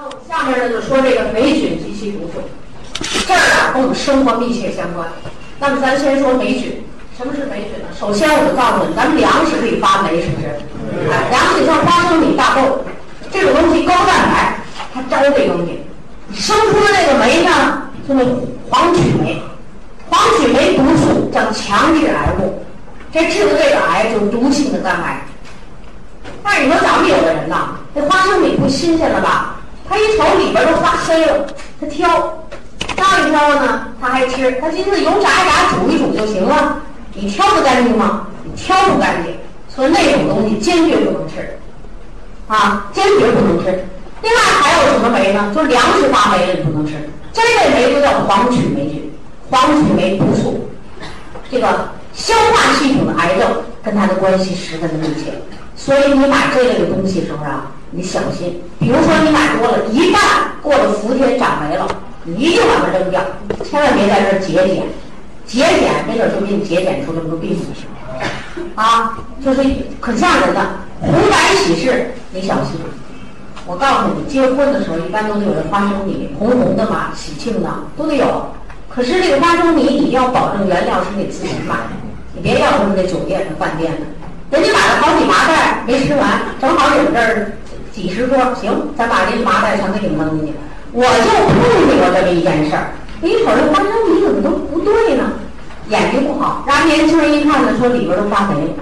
那我们下面呢就说这个霉菌及其毒素，这儿啊跟我们生活密切相关。那么咱先说霉菌，什么是霉菌呢？首先我就告诉你，咱们粮食可以发霉，是不是？哎，粮食像花生米、大豆这种东西高蛋白，它招这东西，生出的这个霉呢，就是黄曲霉。黄曲霉毒素叫强致癌物，这治的这个癌就是毒性的肝癌。但是你说咱们有的人呐，这花生米不新鲜了吧？他一瞅里边都发黑了，他挑，挑一挑呢，他还吃。他寻思油炸一炸，煮一煮就行了。你挑得干净吗？你挑不干净，所以那种东西坚决不能吃，啊，坚决不能吃。另外还有什么霉呢？就粮食发霉了你不能吃，这类霉就叫黄曲霉菌。黄曲霉毒素，这个消化系统的癌症跟它的关系十分的密切，所以你买这类的东西时候啊，你小心。比如说你买多了，一旦过了伏天长霉了，你一定把它扔掉，千万别在这节俭，节俭没准就给你节俭出这么多病去。啊，就是可吓人的红白喜事，你小心。我告诉你，结婚的时候一般都得有这花生米，红红的嘛，喜庆的都得有。可是这个花生米，你要保证原料是你自己买的，你别要什么那酒店的、饭店的。人家买了好几麻袋没吃完，正好有这儿几十桌，行，咱把这麻袋全给你扔进去。我就碰见过这么一件事儿，一瞅这花生米怎么都不对呢？眼睛不好，让年轻人一看呢，说里边都发霉。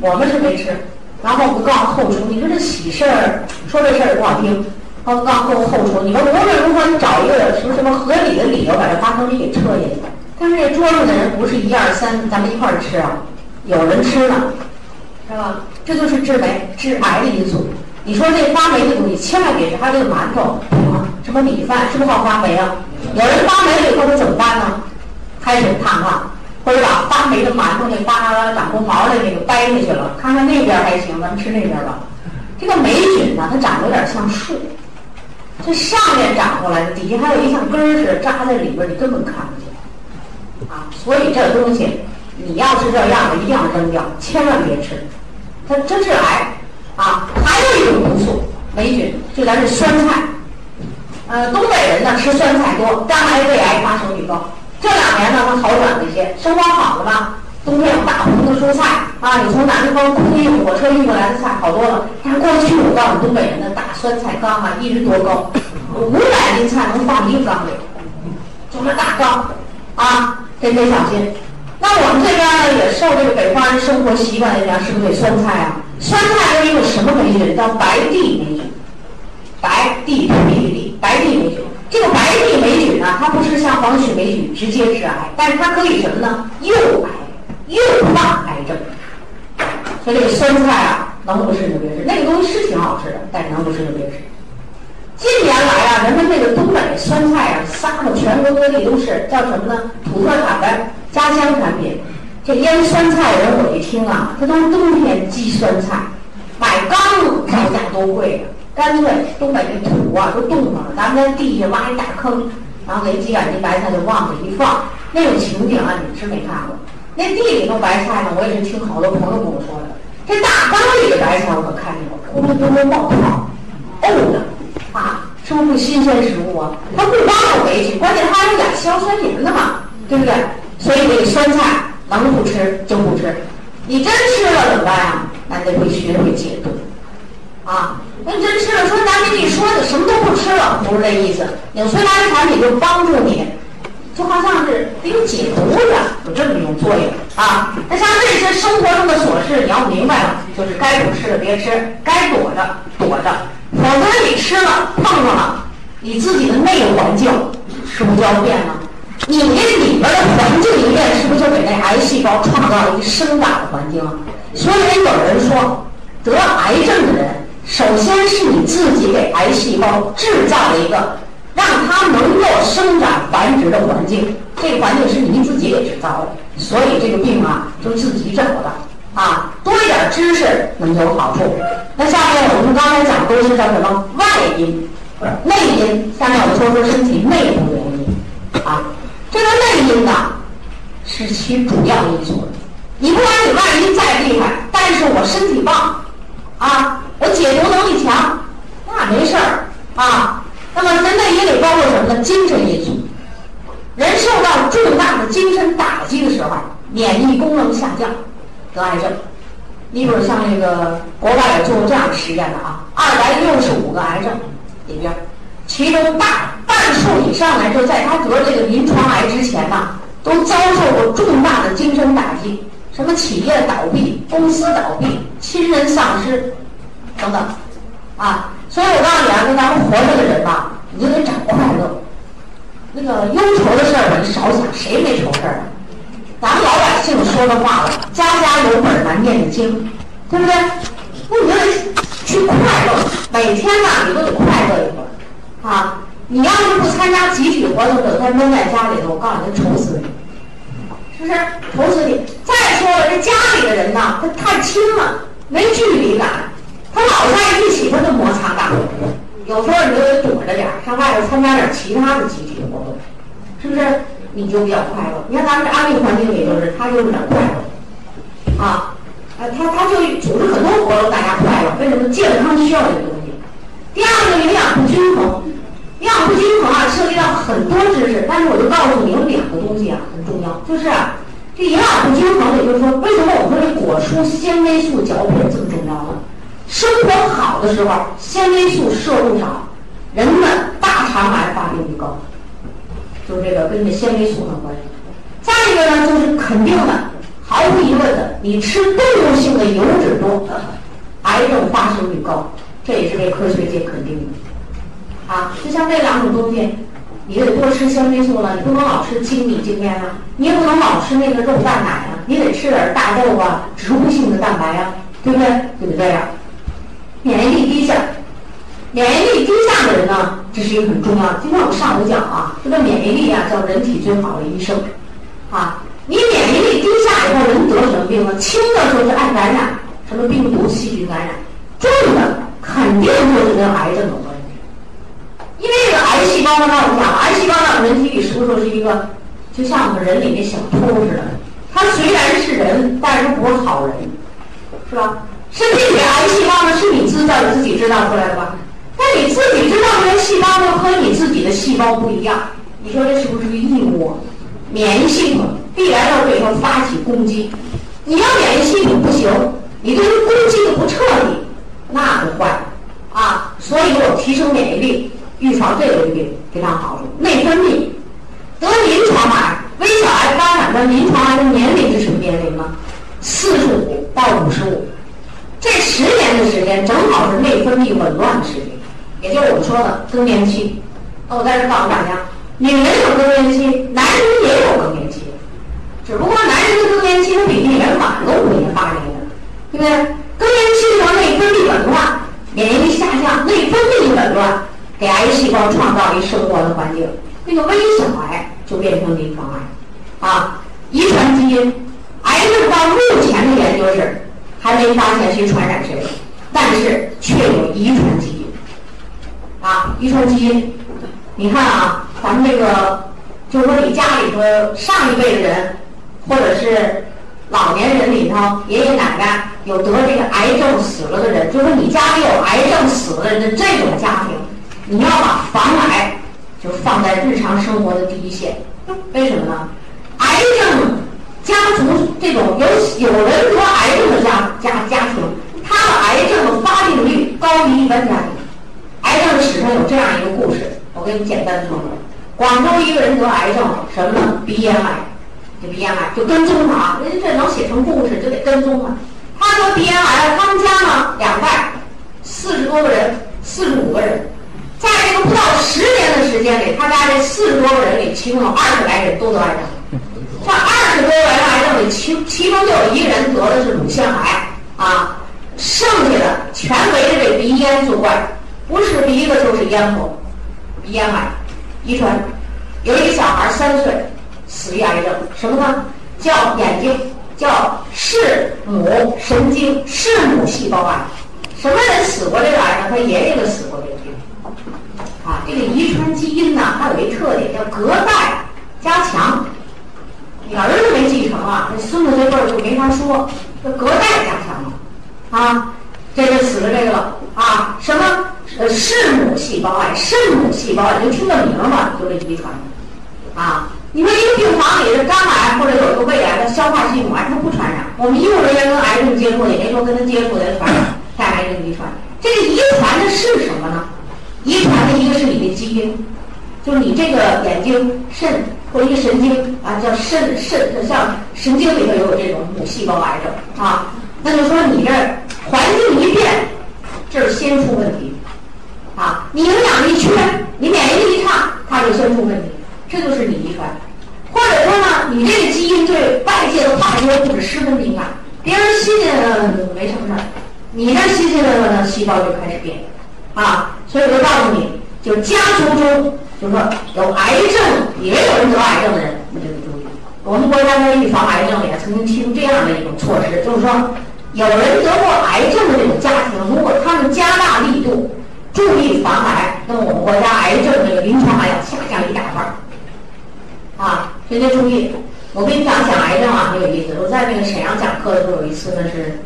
我们是没吃，然后不告诉后厨，你说这喜事儿，说这事儿也不好听。刚刚后后厨，你说无论如何你找一个什么什么合理的理由把这花生米给撤下去。但是这桌上的人不是一二三，咱们一块儿吃啊，有人吃了，是吧？这就是致霉致癌的因素。你说这发霉的东西千万别吃，还有这个馒头啊，什么米饭是不是好发霉啊？有人发霉了以后他怎么办呢？开水烫烫，或者把发霉的馒头那发长出毛的那个掰下去了，看看那边还行，咱们吃那边吧。这个霉菌呢，它长得有点像树。这上面长过来的，底下还有一像根儿似的扎在里边，你根本看不见啊！所以这东西，你要是这样的，一定要扔掉，千万别吃，它真是癌啊！还有一种毒素，霉菌，就咱这酸菜，呃，东北人呢吃酸菜多，肝癌、胃癌发生率高。这两年呢，它好转了一些，生活好了吧？冬天有大棚的蔬菜啊，你从南方空运火车运过来的菜好多了。但是过去我告诉你，东北人的大酸菜缸啊，一直多高，五百斤菜能放一个缸里，就这大缸啊，这得小心。那我们这边呢，也受这个北方人生活习惯影响，是不是得酸菜啊？酸菜有一种什么霉菌叫白地霉菌，白地土地的地，白地霉菌。这个白地霉菌呢，它不是像黄曲霉菌直接致癌，但是它可以什么呢？诱癌。诱发癌症，所以这个酸菜啊，能不吃就别吃。那个东西是挺好吃的，但是能不吃就别吃。近年来啊，人们这个东北酸菜啊，撒到全国各地都是，叫什么呢？土特产的家乡产品。这腌酸菜人我一听啊，他都冬天积酸菜，买缸造价多贵啊！干脆东北这土啊都冻上了，咱们在地下挖一大坑，然后给几杆金白菜就往里一放，那种情景啊，你是没看过。那地里头白菜呢，我也是听好多朋友跟我说的。这大缸里的白菜我可看见过，咕噜咕噜冒泡，呕的啊，是不是新鲜食物啊？它不光有霉菌，关键它还有点硝酸盐的嘛，对不对？所以这个酸菜能不吃就不吃，你真吃了怎么办呀？那得会学会解毒啊。那真吃了，说咱跟你说的什么都不吃了，不是这意思。纽崔莱的产品就帮助你。就好像是得有解毒的，有这么一种作用啊。那像这些生活中的琐事，你要明白了，就是该不吃的别吃，该躲着躲着，否则你吃了碰上了，你自己的内环境是不是就要变了？你那里边的环境一变，是不是就给那癌细胞创造了一个生长的环境啊？所以有人说，得癌症的人，首先是你自己给癌细胞制造了一个。让它能够生长繁殖的环境，这个环境是你自己给制造的，所以这个病啊，就自己找的啊。多一点知识，能有好处。那下面我们刚才讲都是叫什么外因，内因。下面我们说说身体内部原因啊。这个内因呢，是其主要因素。你不管你外因再厉害，但是我身体棒啊，我解毒能力强，那没事儿。啊。那么人类也得包括什么呢？精神因素。人受到重大的精神打击的时候，免疫功能下降，得癌症。你比如像那个国外也做过这样的实验的啊，二百六十五个癌症里边，其中大半数以上来说，在他得这个临床癌之前呢，都遭受过重大的精神打击，什么企业倒闭、公司倒闭、亲人丧失等等，啊，所以我告诉你啊，跟咱们活着的人吧，你就得找快乐。那个忧愁的事儿，你少想，谁没愁事儿啊？咱们老百姓说的话了，家家有本难念的经，对不对？那你就得去快乐，每天呢，你都得快乐一会儿啊！你要是不参加集体活动，整天闷在家里头，我告诉你，愁死你，是不是？愁死你！再说了，这家里的人呢，他太亲了，没距离感，他老在一起，他就摩擦大。有时候你就得躲着点儿，上外头参加点其他的集体活动，是不是？你就比较快乐。你看咱们这安利环境里，就是他就是点快乐，啊，呃，他他就组织很多活动，大家快乐。为什么？健康需要这个东西。第二个，营养不均衡，营养不均衡啊，涉及到很多知识。但是我就告诉你，有两个东西啊很重要，就是这营养不均衡，也就是说，为什么我们说这果蔬纤维素嚼片这么重要呢？生活好的时候，纤维素摄入少，人们大肠癌发病率高，就这个跟这纤维素有关系。再一个呢，就是肯定的，毫无疑问的，你吃动物性的油脂多，癌症发生率高，这也是被科学界肯定的。啊，就像这两种东西，你得多吃纤维素了，你不能老吃精米精面啊，你也不能老吃那个肉蛋奶啊，你得吃点大豆啊，植物性的蛋白啊，对不对？就得这样。免疫力低下，免疫力低下的人呢，这是一个很重要的。今天我们上午讲啊，这个免疫力啊，叫人体最好的医生，啊，你免疫力低下以后，人得什么病呢？轻的就是爱感染，什么病毒、细菌感染；重的肯定就是跟癌症有关系。因为这个癌细胞呢，我们讲，癌细胞在人体里是不是是一个，就像我们人里那小偷似的？它虽然是人，但是不是好人，是吧？身体里的癌细胞呢，是你制造自己制造出来的吧？但你自己制造出来细胞呢，和你自己的细胞不一样。你说这是不是个异物？免疫系统必然要对它发起攻击。你要免疫系统不行，你对它攻，那就坏啊！所以我提升免疫力，预防这个疾病非常好处。内分泌得临床癌、微小癌发展的临床癌的年龄是什么年龄呢？四十五到五十五。这十年的时间正好是内分泌紊乱的时间，也就是我们说的更年期。那我在这告诉大家，女人有更年期，男人也有更年期，只不过男人的更年期的比例人晚了五年八年的，对不对？分泌紊乱，免疫力下降，内分泌紊乱，给癌细胞创造一生活的环境，那个微小癌就变成临床癌，啊，遗传基因，癌症到目前的研究是。还没发现谁传染谁，但是却有遗传基因啊！遗传基因，你看啊，咱们这个就是说，你家里头上一辈的人，或者是老年人里头，爷爷奶奶有得这个癌症死了的人，就是说你家里有癌症死了的人的这种家庭，你要把防癌就放在日常生活的第一线。为什么呢？癌症。家族这种有有人得癌症的家家家庭，他的癌症的发病率高于一般家庭。癌症史上有这样一个故事，我给你简单说说。广州一个人得癌症，什么呢？鼻咽癌。这鼻咽癌就跟踪他，人家这能写成故事，就得跟踪他。他得鼻咽癌，他们家呢两代，四十多个人，四十五个人，在这个不到十年的时间里，他家这四十多个人里，其中有二十来人都得癌症。这二十多个人癌症里，其其中就有一个人得的是乳腺癌啊，剩下的全围着这鼻咽作怪，不是鼻子就是咽喉，鼻咽癌，遗传。有一个小孩三岁，死于癌症，什么呢？叫眼睛，叫视母神经视母细胞癌。什么人死过这个癌症？他爷爷就死过这个病。啊，这个遗传基因呢，它有一特点叫隔代加强。你儿子没继承啊，那孙子这辈儿就没法说，这隔代加强了，啊，这就死了这个了啊，什么呃是母细胞癌、肾母细胞癌，就听这名儿嘛，就这遗传啊。你说一个病房里的肝癌或者有一个胃癌的消化系统癌，它不传染。我们医务人员跟癌症接触，也没说跟他接触的传染带癌症遗传。这个遗传的是什么呢？遗传的一个是你的基因，就是你这个眼睛、肾或一个神经啊，叫肾肾，像神经里头有这种母细胞癌症啊。那就说你这环境一变，这儿先出问题啊。你营养一缺，你免疫力一差，它就先出问题。这就是你遗传，或者说呢，你这个基因对外界的化学物质十分敏感，别人新鲜的没什么事儿，你这新鲜的呢细胞就开始变，啊，所以我就告诉你，就家族中就是说有癌症也有人得癌症的人，你就得注意。我们国家在预防癌症里曾经提出这样的一种措施，就是说有人得过癌症的这种家庭，如果他们加大力度注意防癌，那么我们国家癌症这个临床癌要下降一大人。家注意，我跟你讲讲癌症啊，很有意思。我在那个沈阳讲课的时候，有一次呢是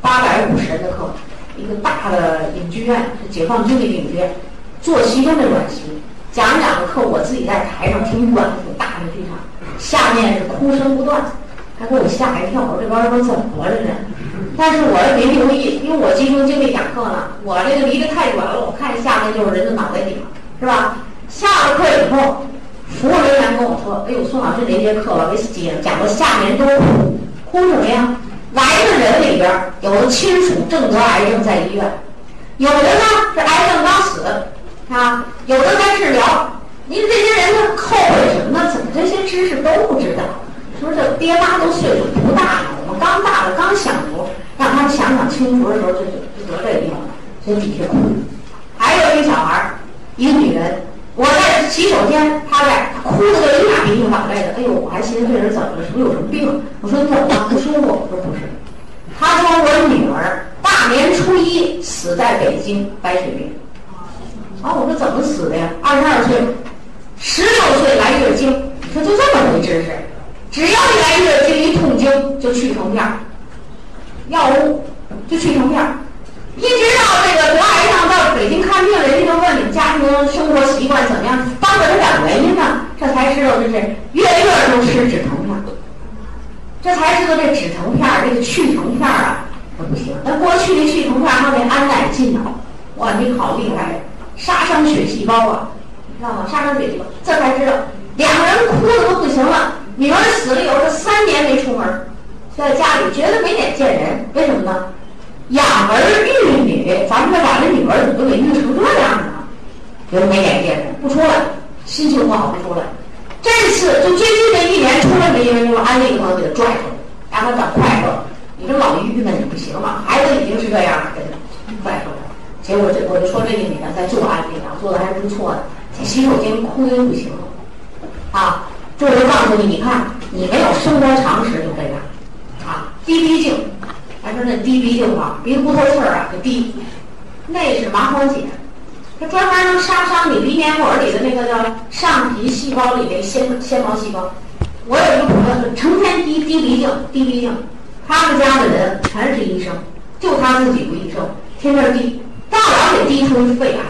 八百五十人的课，一个大的影剧院，是解放军的影剧院，坐席中的软席，讲讲课，我自己在台上挺远挺大的剧场，下面是哭声不断，还给我吓一跳，我说这帮人怎么了这？但是我没留意，因为我集中精力讲课呢，我这个离得太远了，我看下面就是人的脑袋顶，是吧？下了课以后。服务人员跟我说：“哎呦，宋老师那节课吧，给讲到下面都哭，什么呀？来的人里边有的亲属正得癌症在医院，有的呢是癌症刚死，啊，有的在治疗。您这些人呢后悔什么呢？怎么这些知识都不知道？说这爹妈都岁数不大了，我们刚大了，刚享福，让他们想想清福的时候就就就得这病了，所以底下哭。还有一个小孩一个女人。”我在洗手间，哭的个一把鼻涕两泪的。哎呦，我还寻思这人怎么了？是不是有什么病？我说你怎么了？不舒服？我说不是。他说我女儿大年初一死在北京白血病。啊，我说怎么死的呀？二十二岁，十六岁来月经。你说就这么回知识？只要一来月经一痛经就去成片儿，药物就去成片儿。一直到这个得癌症到北京看病，人家就问你家庭生活习惯怎么样，帮着他讲原因呢，这才知道这是月月都吃止疼片，这才知道这止疼片这个去疼片啊，那不行。那过去的去疼片还得安乃近呢，哇，你好厉害，杀伤血细胞啊，知道吗？杀伤血细胞，这才知道两个人哭的都不行了，女儿死了以后，这三年没出门，在家里绝对没脸见人，为什么呢？养儿育女，咱们这俩这女儿怎么都给育成这样呢？人没脸见人不出来，心情不好不出来。这次就最近这一年出来没因为就安利朋友给他拽出来，让他找快乐。你这老郁闷，你不行了。孩子已经是这样了，给他拽出来。结果这我就说这个女的在做安利啊，做的还是不错的，在洗手间哭的不行了。啊，这我就告诉你，你看你没有生活常识就这样，啊，滴鼻镜。还说那滴鼻涕啊，鼻子不透气儿啊，就滴。那是麻黄碱，它专门能杀伤你鼻黏膜里的那个叫上皮细胞里的纤纤毛细胞。我有一个朋友，成天滴滴鼻镜，滴鼻镜。他们家的人全是医生，就他自己不医生，天天滴，大了给滴出肺癌。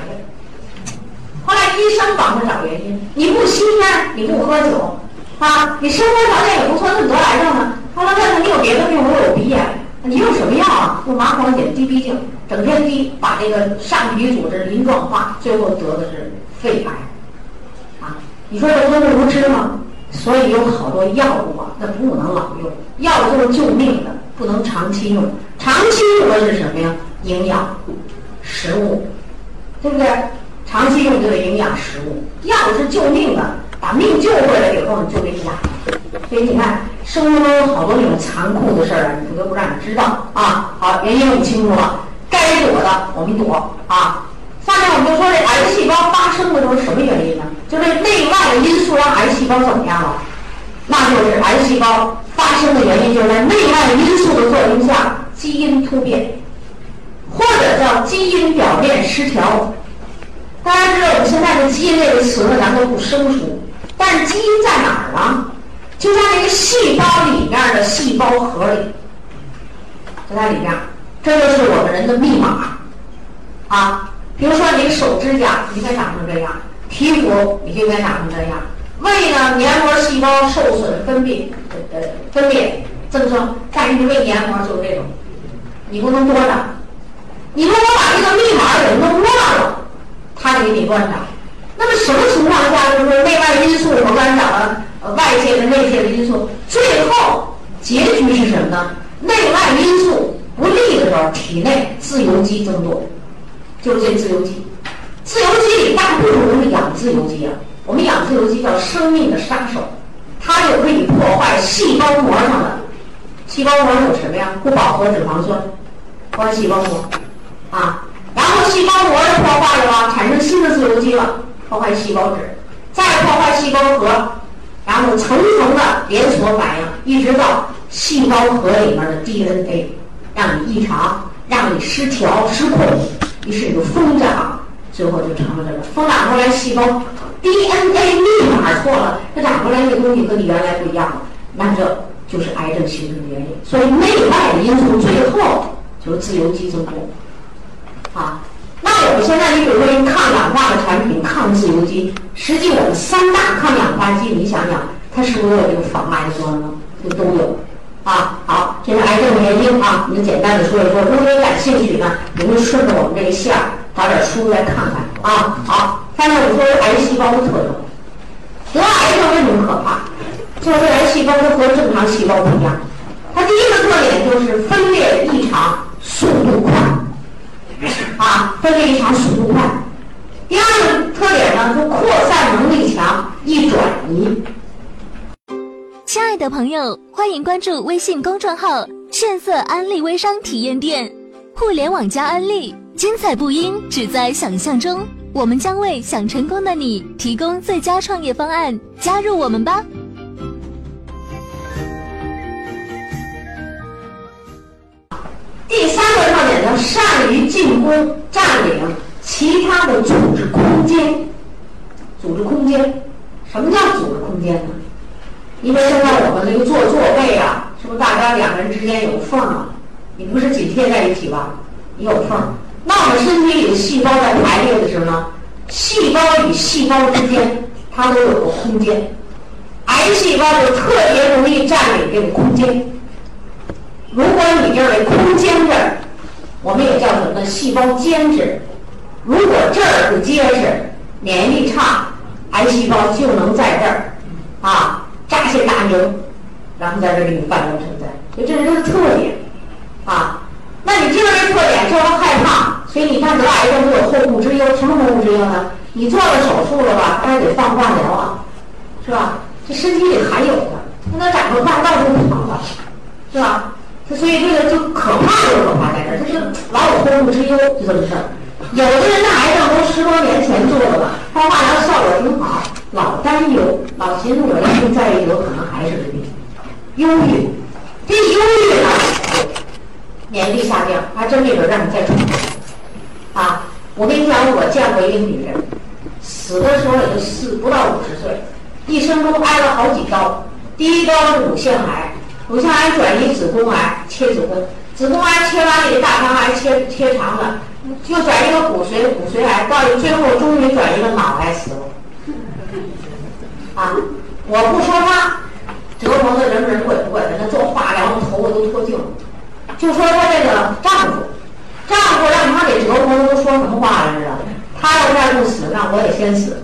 后来医生帮他找原因，你不吸烟，你不喝酒，啊，你生活条件也不错，怎么得癌症呢？后来问他，你有别的病？我有鼻炎。你用什么药啊？用麻黄碱滴鼻镜，整天滴，把这个上皮组织鳞状化，最后得的是肺癌。啊，你说这都无知吗？所以有好多药物啊，那不能老用，药都是救命的，不能长期用。长期用的是什么呀？营养，食物，对不对？长期用就得营养食物，药是救命的，把命救回来以后你就得养。所以你看。生活中有好多那种残酷的事儿啊，你不得不让你知道啊。好，原因我们清楚了，该躲的我们躲啊。下面我们就说这癌细胞发生的都是什么原因呢？就这内外的因素让癌细胞怎么样了？那就是癌细胞发生的原因就是在内外因素的作用下，基因突变，或者叫基因表面失调。大家知道我们现在的基因这个词呢，咱都不生疏，但是基因在哪儿呢？就在那个细胞里面的细胞核里，就在里面，这就是我们人的密码啊。比如说你手指甲应该长成这样，皮肤你就该长成这样。胃呢，黏膜细胞受损，分泌呃分裂增生，但是胃黏膜就是这种，你不能多长。你如果把这个密码给弄乱了，它就给你乱长。那么什么情况下就是说内外因素？我刚才讲了，外界的、内界的因素，最后结局是什么呢？内外因素不利的时候，体内自由基增多，就是这自由基。自由基里大部分都是氧自由基啊。我们氧自由基叫生命的杀手，它就可以破坏细胞膜上的。细胞膜有什么呀？不饱和脂肪酸，破坏细胞膜啊。然后细胞膜的破坏了吧，产生新的自由基了，破坏细胞质，再破坏细胞核，然后层层的连锁反应，一直到细胞核里面的 DNA 让你异常，让你失调失控，于是你就疯长，最后就成了这个疯长出来细胞 DNA 密码错了，它长出来这个东西和你原来不一样了，那这就是癌症形成的原因。所以内外因素最后就是自由基增多。啊，那我们现在你比如说一抗氧化的产品，抗自由基，实际我们三大抗氧化剂，你想想，它是不是有这个防癌的作用呢？就都有。啊，这是癌症的原因啊，我简单的说一说。如果你感兴趣呢，你们顺着我们这个线儿找点书来看看啊。好，下面我们说癌细胞的特征。得癌症为什么可怕？就是癌细胞它和正常细胞不一样，它第一个特点就是分裂异常，速度快。啊，分裂异常速度快。第二个特点呢，就扩散能力强，易转移。亲爱的朋友，欢迎关注微信公众号“炫色安利微商体验店”，互联网加安利，精彩不应只在想象中。我们将为想成功的你提供最佳创业方案，加入我们吧。第三个要点呢，善于进攻、占领其他的组织空间。组织空间，什么叫组织空间呢？因为现在我们那个坐座位啊，是不是大家两个人之间有缝啊？你不是紧贴在一起吧？你有缝。那我们身体里的细胞在排列的时候呢，细胞与细胞之间它都有个空间。癌细胞就特别容易占领这个空间。如果你这儿的空间这儿，我们也叫什么呢？细胞间质。如果这儿不结实，免疫力差，癌细胞就能在这儿啊扎下大营，然后在这给你繁荣存在。所以这是他的特点啊。那你知道这特点，就要害怕。所以你看得癌症都有后顾之忧，什么后顾之忧呢？你做了手术了吧？他还得放化疗啊，是吧？这身体里还有的，那能长个大到处跑了，是吧？所以这个就可怕，就可怕在这儿，就老有后顾之忧，就这么事儿。有的人的癌症都十多年前做的了，放化疗效果挺好，老担忧，老寻思我要是再有可能还是个病，忧郁。这忧郁呢，免疫力下降，还真没准让你再重。啊，我跟你讲，我见过一个女人，死的时候也就四不到五十岁，一生中挨了好几刀，第一刀是乳腺癌。乳腺癌转移子宫癌，切子宫；子宫癌切完以后，大肠癌切切肠了，又转移个骨髓骨髓癌，到最后终于转移了脑癌死了。啊，我不说他折磨的人不人鬼不鬼的，那做化疗头发都脱净了。就说他这个丈夫，丈夫让他给折磨的都说什么话来着？他要再不死，那我也先死。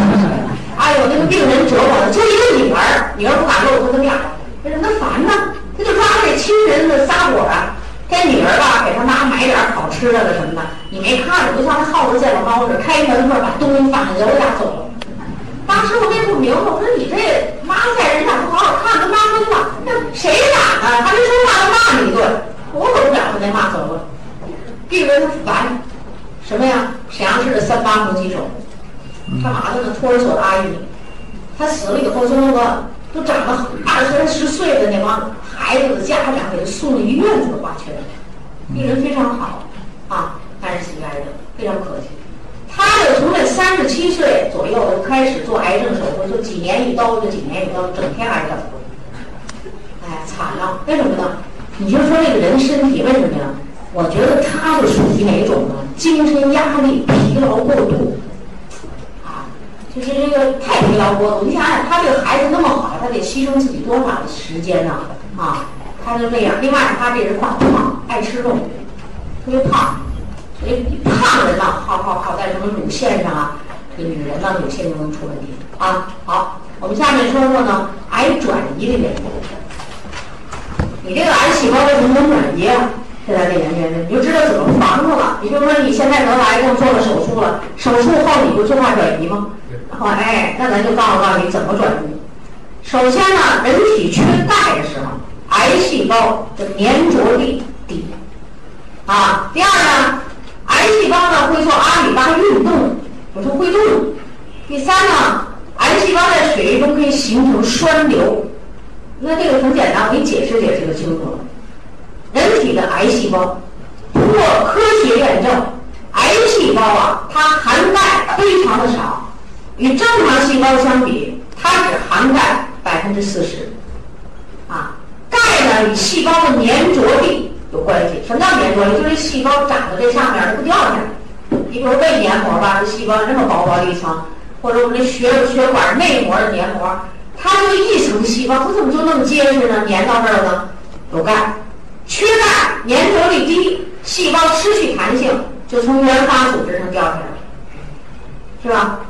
哎呦，那个病人折磨的，就一个女儿，女儿不敢露她的面。这人他烦呢，他就抓着这亲人的撒火啊，这女儿吧，给他妈买点好吃的了什么的，你没看着，就像那耗子见了猫似的，开门缝把东西放下，我俩走了。当时我也不明白，我说你这妈在人家不好好看，他妈疯了，那谁打呢？还没说话，他骂你一顿，我可不了他那骂走了。病人他烦，什么呀？沈阳市的三八红旗手，干嘛的呢？托儿所的阿姨，他死了以后就那个。都长了二三十岁的那帮孩子的家长给他送了一院子的花圈，病人非常好啊，但是死于癌症，非常可惜。三十七岁左右就开始做癌症手术，就几年一刀，就几年一刀，整天癌症。哎，惨了，为什么呢？你就说这个人身体为什么呀？我觉得他就属于哪种呢？精神压力疲劳过度，啊，就是这个太疲劳过度。你想想，他这个孩子那么好，他得牺牲自己多少的时间呢？啊，他就这样。另外，他这人胖胖，爱吃肉，特别胖。所以胖人呢，好好好在什么乳腺上啊？这女人呢，乳腺就能出问题啊。好，我们下面说说呢，癌转移的原因。你这个癌细胞为什么能转移啊？现在这研究你就知道怎么防住了。也就是说，你现在得了癌症，做了手术了，手术后你不就怕转移吗？好，哎，那咱就告诉告诉你怎么转移。首先呢，人体缺钙的时候，癌细胞的粘着力低啊。第二呢，癌细胞呢会做阿里巴巴运动，它会动。第三呢，癌细胞在血液中可以形成栓流。那这个很简单，我给你解释解释就清楚了。人体的癌细胞，通过科学验证，癌细胞啊，它含钙非常的少，与正常细胞相比，它只含钙百分之四十。啊，钙呢与细胞的粘着力有关系。什么叫粘着力？就是细胞长在这上面，它不掉下来。你比如胃黏膜吧，这细胞这么薄薄的一层，或者我们这血血管内膜的黏膜。它就一层细胞，它怎么就那么结实呢？粘到这儿了呢？有钙，缺钙，粘着力低，细胞失去弹性，就从原发组织上掉下来了，是吧？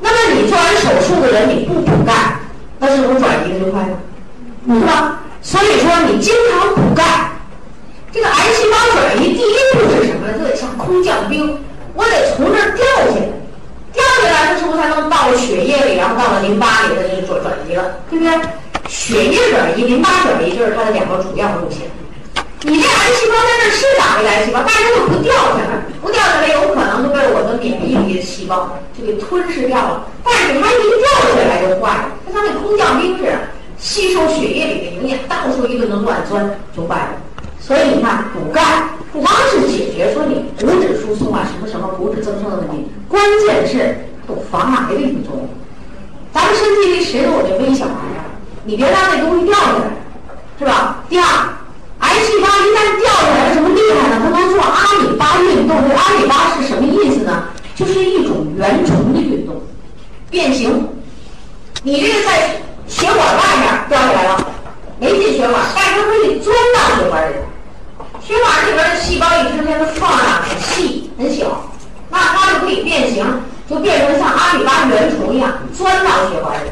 那么你做完手术的人，你不补钙，那是不是转移的就快了？是吧？所以说你经常补钙，这个癌细胞转移第一步是什么呢？就得像空降兵，我得从这儿掉下来。掉下来，它是不是才能到了血液里，然后到了淋巴里，它就转转移了，对不对？血液转移、淋巴转移就是它的两个主要路线。你这癌细胞在这是长个癌细胞，但是它不掉下来，不掉下来有可能就被我们免疫力的细胞就给吞噬掉了。但是它一掉下来就坏了，它像那空降兵似的，吸收血液里的营养，到处一顿的乱钻就坏了。所以你看，补钙不光是解决说你骨质疏松啊、什么什么骨质增生的问题，关键是有防癌的一个作用。咱们身体里谁都有这微小癌呀，你别让那东西掉下来，是吧？第二，癌细胞一旦掉下来，什么厉害呢？它能做阿米巴运动。这阿米巴是什么意思呢？就是一种原虫的运动，变形。你这个在血管外面掉下来了，没进血管，但是它可以钻到血管里。血管里边的细胞一直间的放量很细很小，那它就可以变形，就变成像阿米巴原虫一样钻到血管里。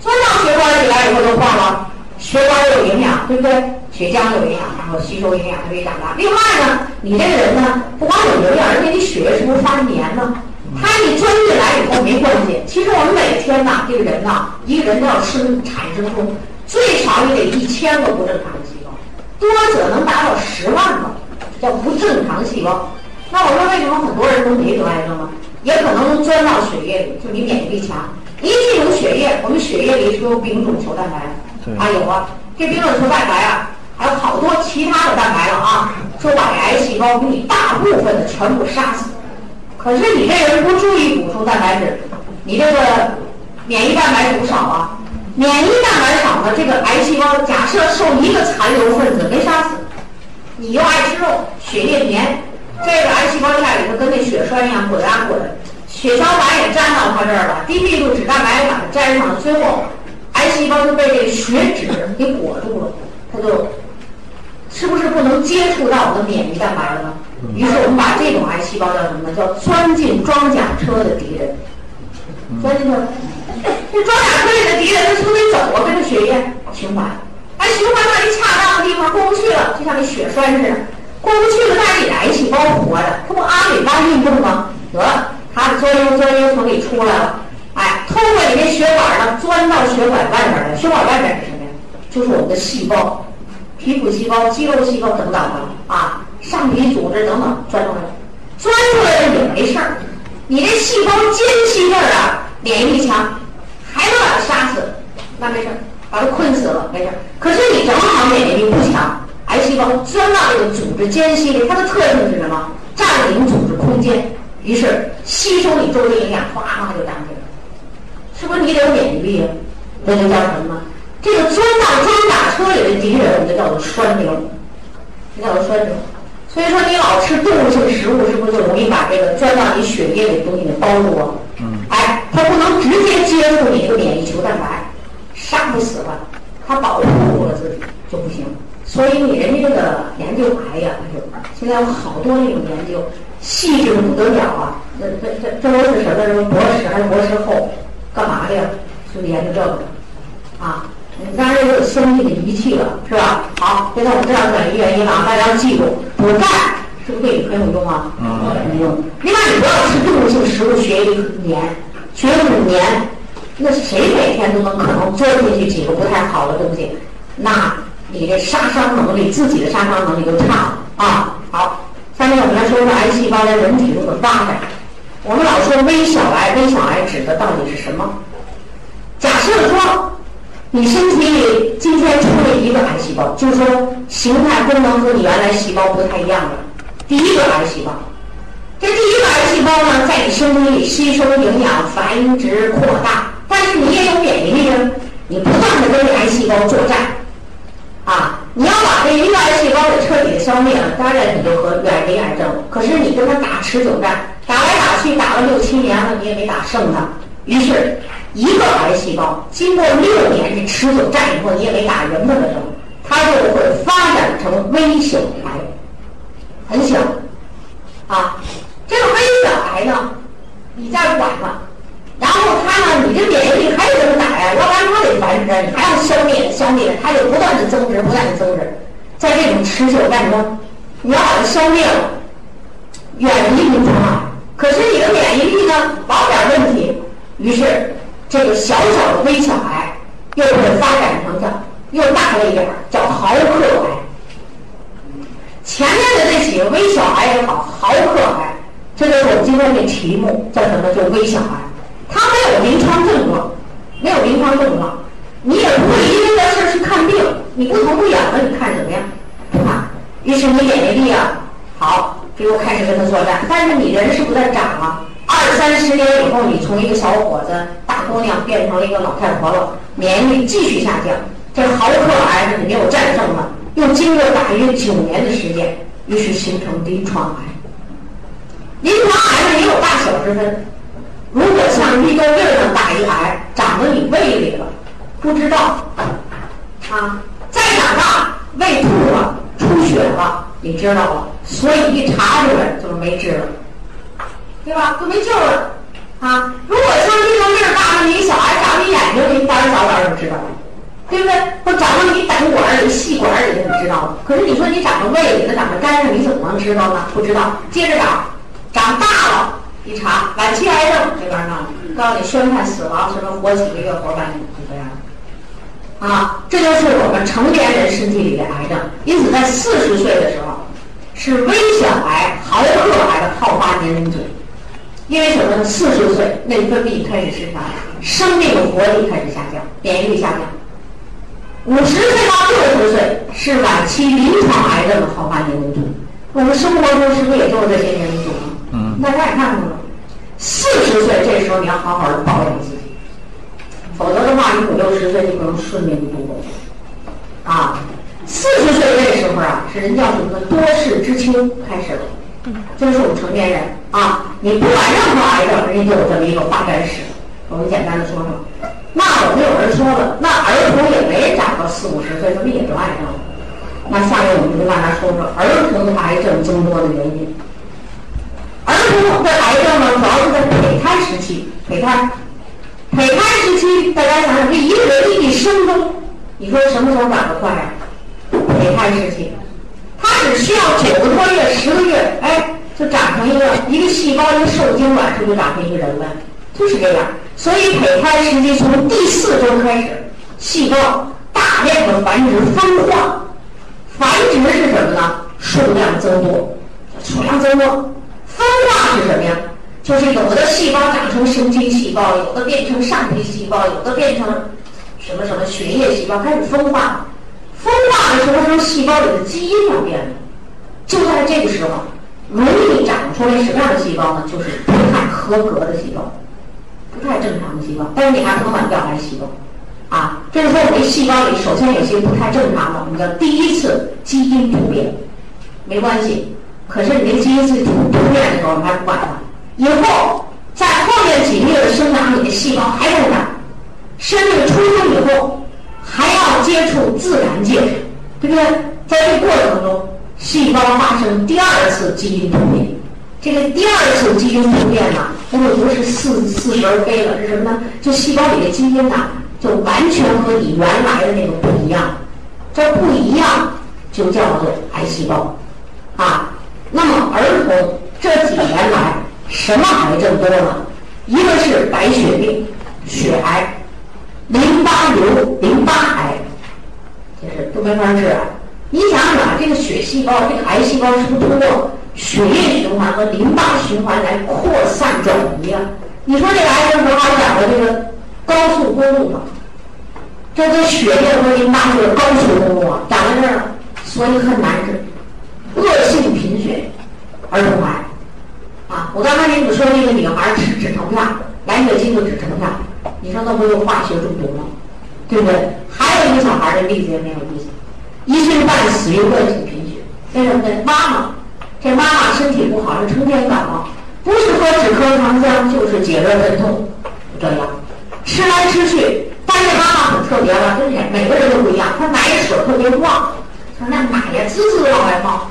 钻到血管里来以后就坏了，血管有营养，对不对？血浆有营养，然后吸收营养，它可以长大。另外呢，你这个人呢，不光有营养，而且你血液是不是发黏呢？它一钻进来以后没关系。其实我们每天呐，这个人呐，一个人都要生产生出最少也得一千个不正常。多者能达到十万个，叫不正常细胞。那我说为什么很多人都没得癌症呢？也可能钻到血液里，就你免疫力强，一进入血液，我们血液里是有丙种球蛋白？啊，有啊。这丙种球蛋白啊，还有好多其他的蛋白了啊，说把癌细胞给你大部分的全部杀死。可是你这人不注意补充蛋白质，你这个免疫蛋白补少啊。免疫蛋白少了，这个癌细胞假设受一个残留分子没杀死，你又爱吃肉，血液黏，这个癌细胞在里头跟那血栓一样滚啊滚，血小板也粘到它这儿了，低密度脂蛋白把它粘上了，最后癌细胞就被这个血脂给裹住了，它就是不是不能接触到我们的免疫蛋白了呢？于是我们把这种癌细胞叫什么呢？叫钻进装甲车的敌人，钻进去。这装甲敌人，从哪走啊？跟着血液循环，哎，循环到一恰当的地方过不去了，就像那血栓似的，过不去了，但是你癌细胞活着，它不阿里巴运动吗？得了，它钻悠钻悠从里出来了，哎，通过你这血管呢，钻到血管外边来。血管外边是什么呀？就是我们的细胞，皮肤细胞、肌肉细胞等等的啊，上皮组织等等钻出来了，钻出来了也没事儿，你这细胞间隙这儿啊，免疫力强。还能把它杀死，那没事把它困死了没事可是你正好免疫力不强，癌细胞钻到这个组织间隙里，它的特性是什么？占领组织空间，于是吸收你周围营养，哗哗就长起来了。是不是你得有免疫力啊？这就叫什么？这个钻到装甲车里的敌人，我们就叫做栓流，这叫做栓流。所以说你老吃动物性食物，是不是就容易把这个钻到你血液里的东西给包住啊？它不能直接接触你这个免疫球蛋白，杀不死了，它保护住了自己就不行。所以你人家这个研究癌呀，现在有好多那种研究，细致的不得了啊！这这这这都是什么？什么博士还是博士后？干嘛的呀？是研究这个的啊？你当然也有先进的仪器了，是吧？好，现在我们知道哪个原因了，大家要记住，补钙是不是对你很有用啊？嗯。很有用。另外，你不要吃动物性食物，血液里很黏，血液很黏，那谁每天都能可能钻进去几个不太好的东西？那你这杀伤能力，自己的杀伤能力就差了啊。好，下面我们来说说癌细胞在人体中的发展。我们老说微小癌，微小癌指的到底是什么？假设说。你身体里今天出了一个癌细胞，就是说形态功能和你原来细胞不太一样的第一个癌细胞。这第一个癌细胞呢，在你身体里吸收营养、繁殖、扩大，但是你也有免疫力啊，你不断的跟这癌细胞作战啊！你要把这一个癌细胞给彻底的消灭了，当然你就和远离癌症。可是你跟他打持久战，打来打去打了六七年了，你也没打胜他，于是。一个癌细胞经过六年的持久战以后，你也没打赢它的时候，它就会发展成微小癌，很小，啊，这个微小癌呢，你再不管了，然后它呢，你这免疫力还得这么打呀，要不然它得繁殖，你还要消灭，消灭，它就不断的增殖，不断的增殖，在这种持久战中，你要把它消灭了，远离临床癌，可是你的免疫力呢，老点问题，于是。这个小小的微小癌又会发展成叫又大了一点儿，叫毫克癌。前面的这几个微小癌也好，毫克癌，这就是我们今天的题目，叫什么？叫微小癌。它没有临床症状，没有临床症状，你也不会因为这事儿去看病，你不疼不痒的，你看什么呀？不看。于是你免疫力啊好，就又开始跟他作战，但是你人是不是在长啊？二三十年以后，你从一个小伙子、大姑娘变成了一个老太婆了，免疫力继续下降。这毫克癌你没有战胜了，又经过大约九年的时间，于是形成临床癌。临床癌呢也有大小之分，如果像绿豆粒儿那大一癌，长到你胃里了，不知道啊，再长大胃吐了、出血了，你知道了，所以一查出来就是没治了。对吧？就没救了，啊！如果像绿豆粒儿大的，你小孩长你眼睛里，当然早点就知道了，对不对？或长到你胆管里、细管里，你知道了。可是你说你长到胃里，它长到肝上，你怎么能知道呢？不知道。接着长，长大了，一查晚期癌症，这边呢，告诉你宣判死亡，什么活几个月，活半年，就这样。啊，这就是我们成年人身体里的癌症。因此，在四十岁的时候，是微小癌、毫克癌的好发年龄组。因为什么呢？四十岁内分泌开始失常，生命活力开始下降，免疫力下降。五十岁到六十岁是晚期临床癌症的好发年龄组。我们生活中是不是也就是这些年龄组大家也看看了，四十岁这时候你要好好的保养自己，否则的话，你五六十岁就不能顺利的度过。啊，四十岁这时候啊，是人叫什么呢？多事之秋开始了。这是我们成年人啊，你不管任何癌症，人家都有这么一个发展史。我们简单的说说。那我们有人说了，那儿童也没长到四五十岁，怎么也得癌症？那下面我们就跟大家说说儿童癌症增多的原因。儿童的癌症呢，主要是在胚胎时期。胚胎，胚胎时期，大家想想，这一个人一生中，你说什么时候长得快呀？胚胎时期。它只需要九个多月、十个月，哎，就长成一个一个细胞，一个受精卵，是不是长成一个人了？就是这样。所以胚胎时期从第四周开始，细胞大量的繁殖分化。繁殖是什么呢？数量增多，数量增多。是什么呀？就是有的细胞长成神经细胞，有的变成上皮细胞，有的变成什么什么血液细胞，开始分化。分化的时候，它细胞里的基因要变了。就在这个时候，容易长出来什么样的细胞呢？就是不太合格的细胞，不太正常的细胞。但是你还不能管掉癌细胞，啊，这是说我们细胞里首先有些不太正常的，我们叫第一次基因突变，没关系，可是你的基因是突突变的时候，你还不管它。以后在后面几个月的生长，你的细胞还在那生命出生以后还要接触自然界，对不对？在这过程中，细胞发生第二次基因突变。这个第二次基因突变呢，那就不是似似是而非了，是什么呢？就细胞里的基因呐，就完全和你原来的那个不一样。这不一样就叫做癌细胞，啊。那么儿童这几年来什么癌症多了？一个是白血病、血癌、淋巴瘤、淋巴癌，就是都没法治啊。你想想，这个血细胞、这个癌细胞是不是通过血液循环和淋巴循环来扩散转移啊？你说这个癌症不还讲的这个高速公路吗？这个血液和淋巴是高速公路啊，长在这儿，所以很难治。恶性贫血，儿童癌，啊，我刚才给你们说那个女孩吃止疼片，来月经就止疼片，你说那不就化学中毒吗？对不对？还有一个小孩的例子也没有意思，一岁半死于恶性贫血，为什么呢？妈妈，这妈妈身体不好，是成天感冒，不是喝止咳糖浆，就是解热镇痛，这样，吃来吃去，但是妈妈很特别了，跟每每个人都不一样，她奶水特别旺，她那奶呀滋滋往外冒。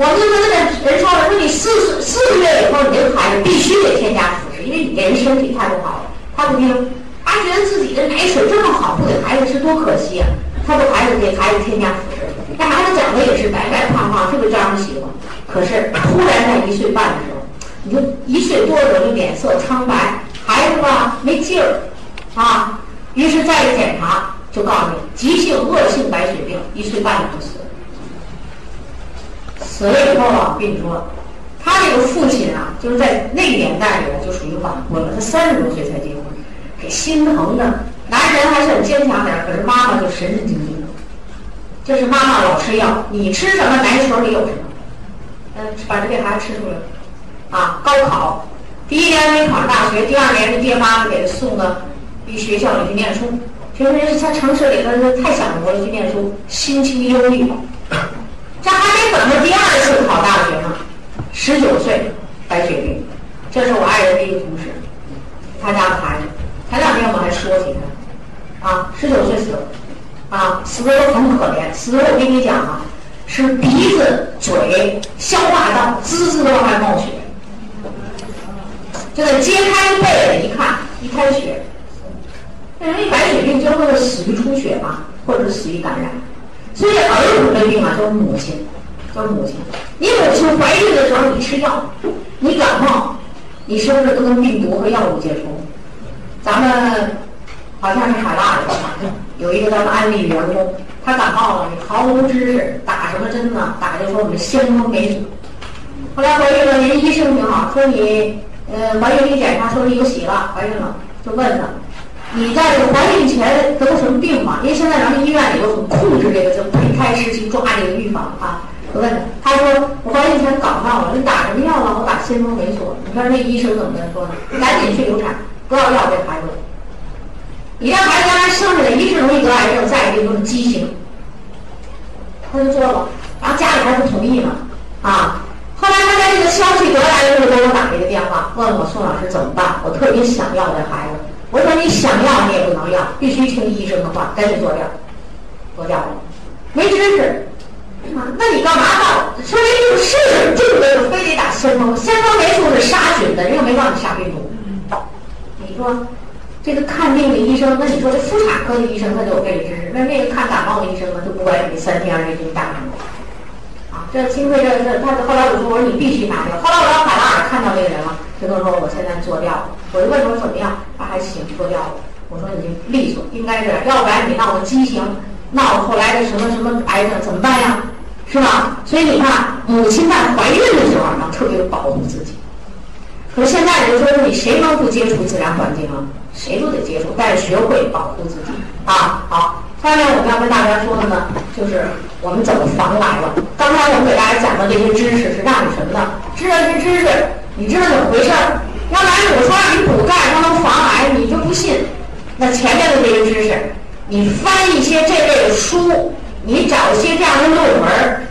我们就跟那个人说了，说你四四个月以后，你这个孩子必须得添加辅食，因为你这人身体太不好了。他不听，他觉得自己的奶水这么好，不给孩子吃多可惜啊！他给孩子给孩子添加辅食，那孩子长得也是白白胖胖，特别招人喜欢。可是突然在一岁半的时候，你就一岁多的时候就脸色苍白，孩子吧没劲儿啊。于是再一检查，就告诉你急性恶性白血病，一岁半就死死了以后啊，我跟你说，他这个父亲啊，就是在那个年代里就属于晚婚了。他三十多岁才结婚，给心疼的。男人还是很坚强点可是妈妈就神神经经的。这是妈妈老吃药，你吃什么奶水里有什么？嗯，把这个孩子吃出来。啊，高考第一年没考上大学，第二年他爹妈给他送到一学校里去念书。平时在城市里头太享福了，去念书，心情忧郁。这还没等他第二次考大学呢，十九岁白血病，这是我爱人的一个同事，他家的孩子，前两天我们还说起他，啊，十九岁死了，啊，死的都很可怜，死的我跟你讲啊，是鼻子、嘴、消化道滋滋的往外冒血，就得揭开被子一看，一开血，那人一白血病就会死于出血嘛，或者是死于感染。所以儿童的病啊，叫母亲，叫母亲。你母亲怀孕的时候，你吃药，你感冒，你是不是都跟病毒和药物接触？咱们好像是海拉的，有一个咱们安利员工，他感冒了，你毫无知识，打什么针呢？打就说我们先锋霉素。后来怀孕了，人医生挺好，说你呃怀孕一检查说你有喜了，怀孕了，就问他。你在怀孕前得过什么病吗？因为现在咱们医院里都很控制这个，就胚胎时期抓这个预防啊。我问他，他说我怀孕前感冒了，你打什么药了？我打先锋霉素。你看那医生怎么跟他说呢？你赶紧去流产，不要要这孩子。你让孩子将来生下来，一是容易得癌症，再一个就是畸形。他就做了，然后家里还不同意呢啊。后来他在这个消息得来的时候，给我打了一个电话，问我宋老师怎么办？我特别想要这孩子。我说你想要你也不能要，必须听医生的话，赶紧做掉，做掉了。没知识，那你干嘛到？说明就是就得非得打先锋，先锋霉素是杀菌的，又没让你杀病毒。你说这个看病的医生，那你说这妇产科的医生他就有这个知识，那那个看感冒的医生呢，就不管你三天二十一大感冒。啊，这幸亏这这他后来我说我说你必须拿掉。后来我让海拉尔看到这个人了，就跟我说我现在做掉了。我就问他说怎么样？他还行，做掉了。我说你利索，应该是，要不然你闹个畸形，闹后来的什么什么癌症怎么办呀？是吧？所以你看，母亲在怀孕的时候呢，特别保护自己。可是现在人说你谁能不接触自然环境啊？谁都得接触，但是学会保护自己啊。好，下面我们要跟大家说的呢，就是我们怎么防癌了。刚才我们给大家讲的这些知识是让你什么呢？知道这些知识，你知道怎么回事儿？要来我说让你补钙，它能防癌，你就不信。那前面的这些知识，你翻一些这类的书，你找一些这样的论文，